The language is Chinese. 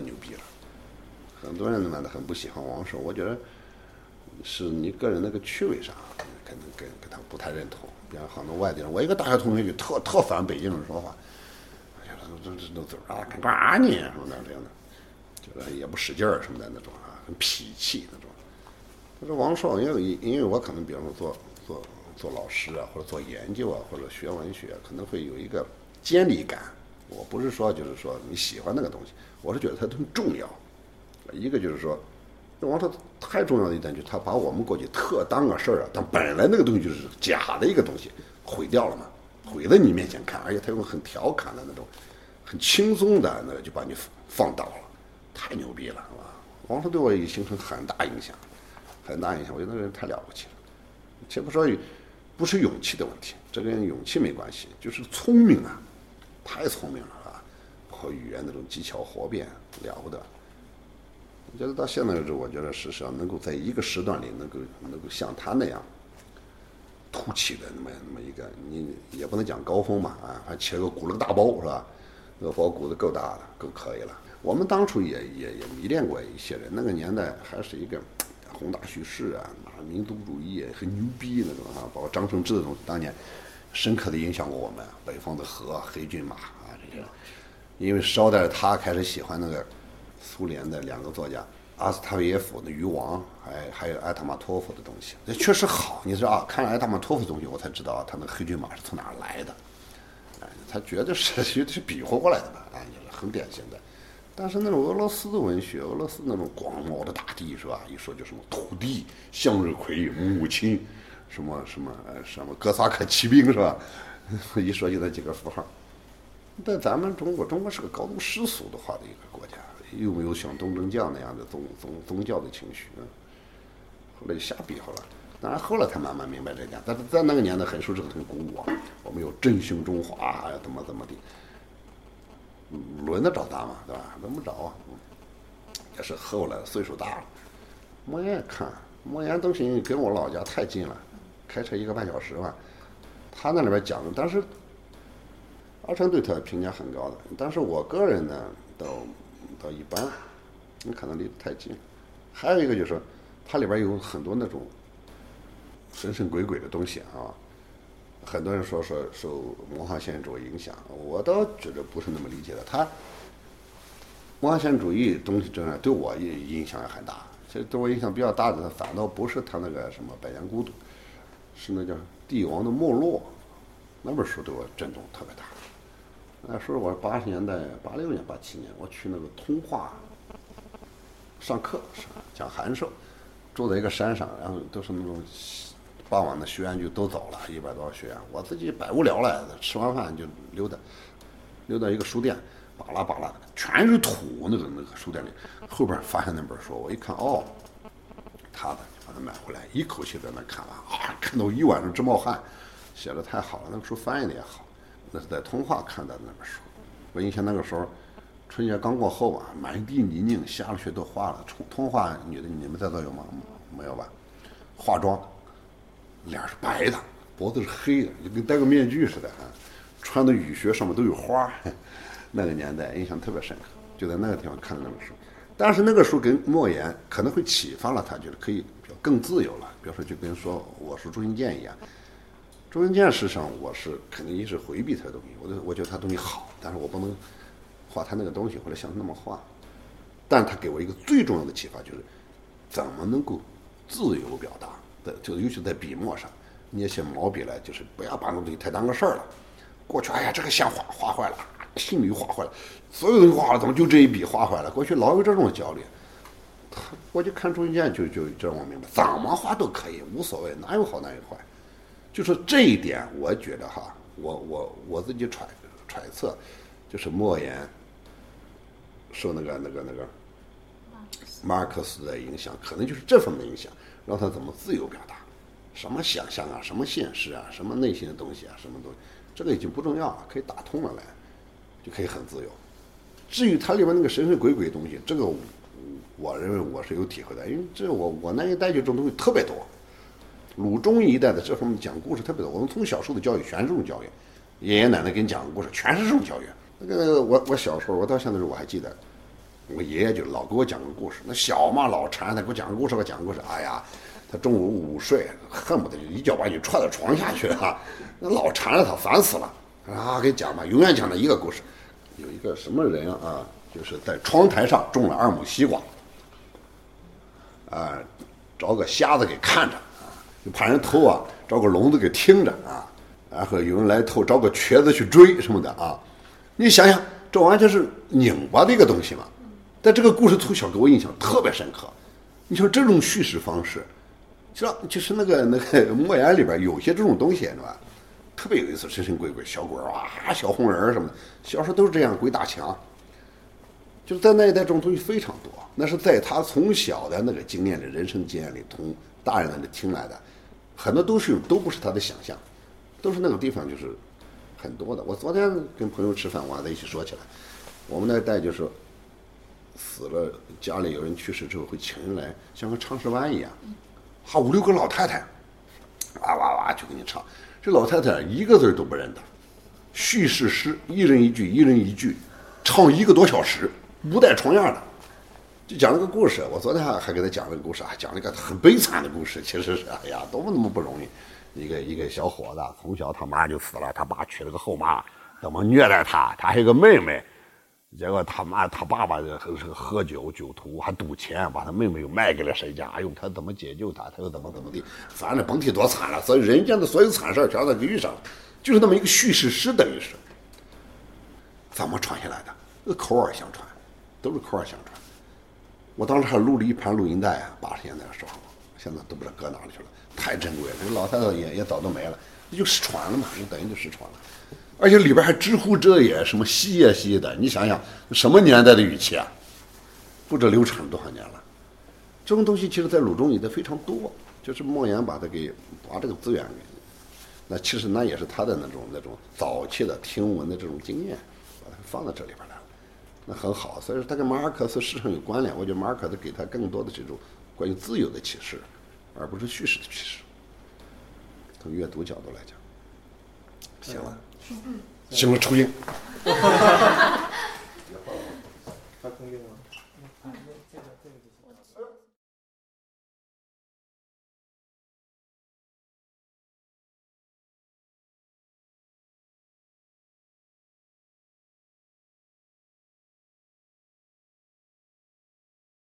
很牛逼了。很多人呢很不喜欢王朔，我觉得是你个人那个趣味上可能跟跟他不太认同。比方很多外地人，我一个大学同学就特特烦北京人说话，哎呀，这这这这啊，干嘛呢？什么的这样的，就是也不使劲儿什么的那种啊，很痞气那种。他说王朔，因为因为我可能比方说做做做老师啊，或者做研究啊，或者学文学，可能会有一个监理感。我不是说就是说你喜欢那个东西，我是觉得它很重要。一个就是说，王朔太重要的一点就是他把我们过去特当个事儿啊，但本来那个东西就是假的一个东西，毁掉了嘛，毁在你面前看，而且他用很调侃的那种，很轻松的那个就把你放倒了，太牛逼了，是吧？王朔对我也形成很大影响，很大影响。我觉得那人太了不起了，且不说不是勇气的问题，这跟勇气没关系，就是聪明啊，太聪明了啊，括语言那种技巧活变了不得。我觉得到现在为止，我觉得事实上能够在一个时段里能够能够像他那样突起的那么那么一个，你也不能讲高峰嘛啊，还起了个鼓了个大包是吧？那个包鼓的够大的，够可以了。我们当初也也也迷恋过一些人，那个年代还是一个宏大叙事啊，民族主义很牛逼那种啊，包括张承志那种，当年深刻的影响过我们。北方的河、黑骏马啊这些，因为捎带着他开始喜欢那个。苏联的两个作家，阿斯塔维耶夫的《渔王》，还还有艾塔马托夫的东西，那确实好。你说啊，看了艾塔马托夫的东西，我才知道他那个黑骏马是从哪儿来的。哎，他绝对是绝对是比划过来的吧？哎，很典型的。但是那种俄罗斯的文学，俄罗斯那种广袤的大地是吧？一说就什么土地、向日葵、母亲，什么什么什么哥萨克骑兵是吧？一说就那几个符号。在咱们中国，中国是个高度世俗化的一个国家。又没有像东正教那样的宗宗宗教的情绪，后来就瞎比划了。当然后来才慢慢明白这点，但是在那个年代很受这个东西鼓舞啊。我们有振兴中华呀，怎么怎么的，轮得着咱吗？对吧？轮不着啊。也是后来岁数大了，莫言看莫言东西跟我老家太近了，开车一个半小时吧。他那里边讲的，但是阿成对他评价很高的，但是我个人呢，倒。倒一般，你可能离得太近。还有一个就是，它里边有很多那种神神鬼鬼的东西啊。很多人说说受魔幻现实主义影响，我倒觉得不是那么理解的。他魔幻现实主义东西真的对我影影响也很大。其实对我影响比较大的，反倒不是他那个什么《百年孤独》，是那叫《帝王的没落》那本书对我震动特别大。那时候我八十年代八六年八七年，我去那个通化上课，讲函授，住在一个山上，然后都是那种傍晚的学员就都走了，一百多个学员，我自己百无聊赖的，吃完饭就溜达，溜到一个书店，巴拉巴拉，全是土，那个那个书店里，后边发现那本书，我一看，哦，他的，把它买回来，一口气在那看完，啊，看到一晚上直冒汗，写的太好了，那个书翻译的也好。那是在通化看的那本书，我印象那个时候，春节刚过后啊，满地泥泞，下了雪都化了。通通化女的，你们在座有吗？没有吧？化妆，脸是白的，脖子是黑的，就跟戴个面具似的啊。穿的雨靴上面都有花，那个年代印象特别深刻。就在那个地方看的那本书，但是那个书跟莫言可能会启发了他，就是可以更自由了。比如说，就跟说我是朱新建一样。周文健实上，我是肯定一直回避他的东西。我我觉得他东西好，但是我不能画他那个东西或者像那么画。但他给我一个最重要的启发，就是怎么能够自由表达的，就尤其在笔墨上，捏起毛笔来，就是不要把那东西太当个事儿了。过去，哎呀，这个线画画坏了，心里画坏了，所有东西画了，怎么就这一笔画坏了？过去老有这种焦虑。他，我就看中间，就就就让我明白，怎么画都可以，无所谓，哪有好哪有坏。就是这一点，我觉得哈，我我我自己揣揣测，就是莫言受那个那个那个马尔克斯的影响，可能就是这方面影响，让他怎么自由表达，什么想象啊，什么现实啊，什么内心的东西啊，什么东西，这个已经不重要了，可以打通了来，就可以很自由。至于它里面那个神神鬼鬼的东西，这个我认为我是有体会的，因为这我我那一代就这种东西特别多。鲁中一代的这方面讲故事特别多，我们从小受的教育全是这种教育，爷爷奶奶给你讲故事全是这种教育。那个我我小时候，我到现在我还记得，我爷爷就老给我讲个故事，那小嘛老馋，他给我讲个故事，我讲故事，哎呀，他中午午睡，恨不得一脚把你踹到床下去啊，那老缠着他，烦死了。啊，给讲吧，永远讲的一个故事，有一个什么人啊，就是在窗台上种了二亩西瓜，啊，找个瞎子给看着，就怕人偷啊，找个聋子给听着啊，然后有人来偷，找个瘸子去追什么的啊，你想想，这完全是拧巴的一个东西嘛。但这个故事从小给我印象特别深刻，你说这种叙事方式，知道就是那个那个莫言里边有些这种东西，是吧？特别有意思，神神鬼鬼、小鬼儿哇、小红人什么的，小时候都是这样，鬼打墙。就是在那一代，这种东西非常多。那是在他从小的那个经验里、人生经验里，从大人那里听来的，很多都是都不是他的想象，都是那个地方就是很多的。我昨天跟朋友吃饭，我还在一起说起来，我们那一代就是死了，家里有人去世之后会请人来，像个唱诗班一样，哈五六个老太太，哇哇哇就给你唱。这老太太一个字都不认得，叙事诗一人一句，一人一句，唱一个多小时，不带重样的，就讲了个故事。我昨天还还给她讲了个故事啊，讲了一个很悲惨的故事。其实是，哎呀，多么多么不容易，一个一个小伙子从小他妈就死了，他爸娶了个后妈，怎么虐待他？他还有个妹妹。结果他妈他爸爸是喝酒酒徒，还赌钱，把他妹妹又卖给了谁家？哎呦，他怎么解救他？他又怎么怎么地？反正甭提多惨了。所以人间的所有惨事全在遇上了，就是那么一个叙事诗，等于是怎么传下来的？口耳相传，都是口耳相传。我当时还录了一盘录音带啊，八十年代的时候，现在都不知道搁哪里去了，太珍贵了。这个老太太也也早都没了，那就失传了嘛，就等于就失传了。而且里边还知乎者也，什么西呀西的，你想想什么年代的语气啊？不知流传了多少年了。这种东西其实，在鲁中里的非常多，就是莫言把它给把这个资源给，那其实那也是他的那种那种早期的听闻的这种经验，把它放到这里边来了，那很好。所以说，他跟马尔克斯实际上有关联。我觉得马尔克斯给他更多的这种关于自由的启示，而不是叙事的启示。从阅读角度来讲，行了。行了，抽烟。